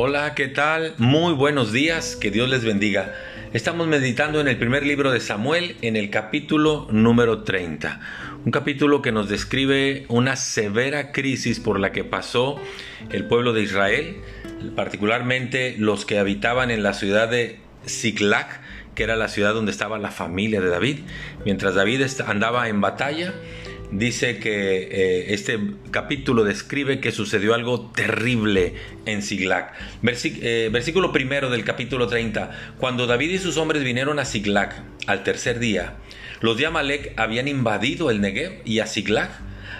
Hola, ¿qué tal? Muy buenos días, que Dios les bendiga. Estamos meditando en el primer libro de Samuel, en el capítulo número 30. Un capítulo que nos describe una severa crisis por la que pasó el pueblo de Israel, particularmente los que habitaban en la ciudad de Ziklag, que era la ciudad donde estaba la familia de David. Mientras David andaba en batalla, dice que eh, este capítulo describe que sucedió algo terrible en Siglac. Eh, versículo primero del capítulo 30. Cuando David y sus hombres vinieron a Siglac al tercer día, los de Amalek habían invadido el Negev y a Siglac.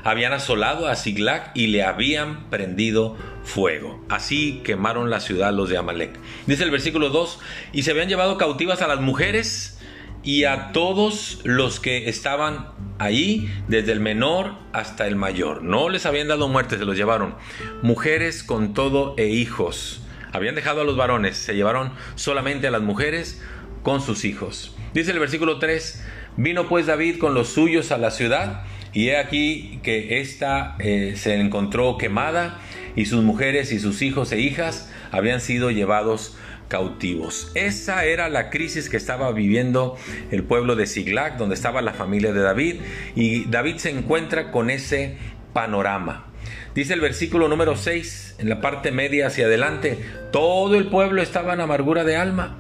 Habían asolado a Siglac y le habían prendido fuego. Así quemaron la ciudad los de Amalek. Dice el versículo 2, y se habían llevado cautivas a las mujeres y a todos los que estaban ahí, desde el menor hasta el mayor. No les habían dado muerte, se los llevaron. Mujeres con todo e hijos. Habían dejado a los varones, se llevaron solamente a las mujeres con sus hijos. Dice el versículo 3, vino pues David con los suyos a la ciudad y he aquí que ésta eh, se encontró quemada y sus mujeres y sus hijos e hijas habían sido llevados cautivos. Esa era la crisis que estaba viviendo el pueblo de Siglac, donde estaba la familia de David, y David se encuentra con ese panorama. Dice el versículo número 6, en la parte media hacia adelante, todo el pueblo estaba en amargura de alma,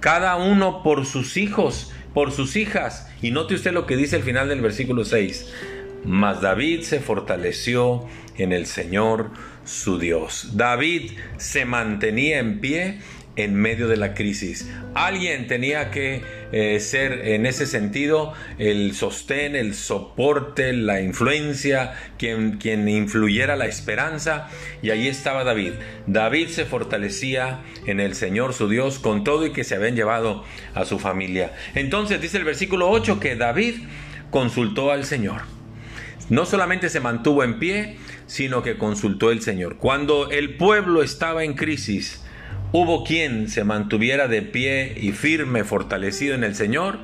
cada uno por sus hijos, por sus hijas. Y note usted lo que dice el final del versículo 6. Mas David se fortaleció en el Señor su Dios. David se mantenía en pie en medio de la crisis. Alguien tenía que eh, ser en ese sentido el sostén, el soporte, la influencia, quien, quien influyera la esperanza. Y ahí estaba David. David se fortalecía en el Señor su Dios con todo y que se habían llevado a su familia. Entonces dice el versículo 8 que David consultó al Señor. No solamente se mantuvo en pie, sino que consultó el Señor. Cuando el pueblo estaba en crisis, hubo quien se mantuviera de pie y firme, fortalecido en el Señor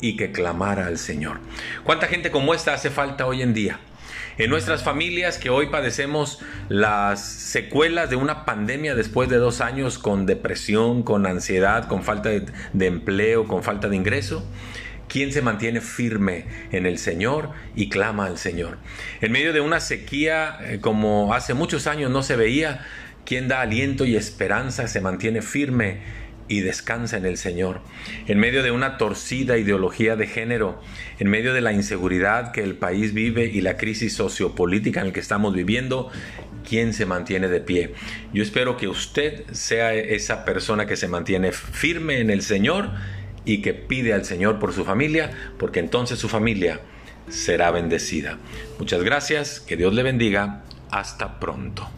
y que clamara al Señor. ¿Cuánta gente como esta hace falta hoy en día? En nuestras familias que hoy padecemos las secuelas de una pandemia después de dos años con depresión, con ansiedad, con falta de, empleo, con falta de ingreso, ¿Quién se mantiene firme en el Señor y clama al Señor? En medio de una sequía eh, como hace muchos años no se veía, quien da aliento y esperanza se mantiene firme y descansa en el Señor. En medio de una torcida ideología de género, en medio de la inseguridad que el país vive y la crisis sociopolítica en la que estamos viviendo, ¿quién se mantiene de pie? Yo espero que usted sea esa persona que se mantiene firme en el Señor y que pide al Señor por su familia, porque entonces su familia será bendecida. Muchas gracias, que Dios le bendiga, hasta pronto.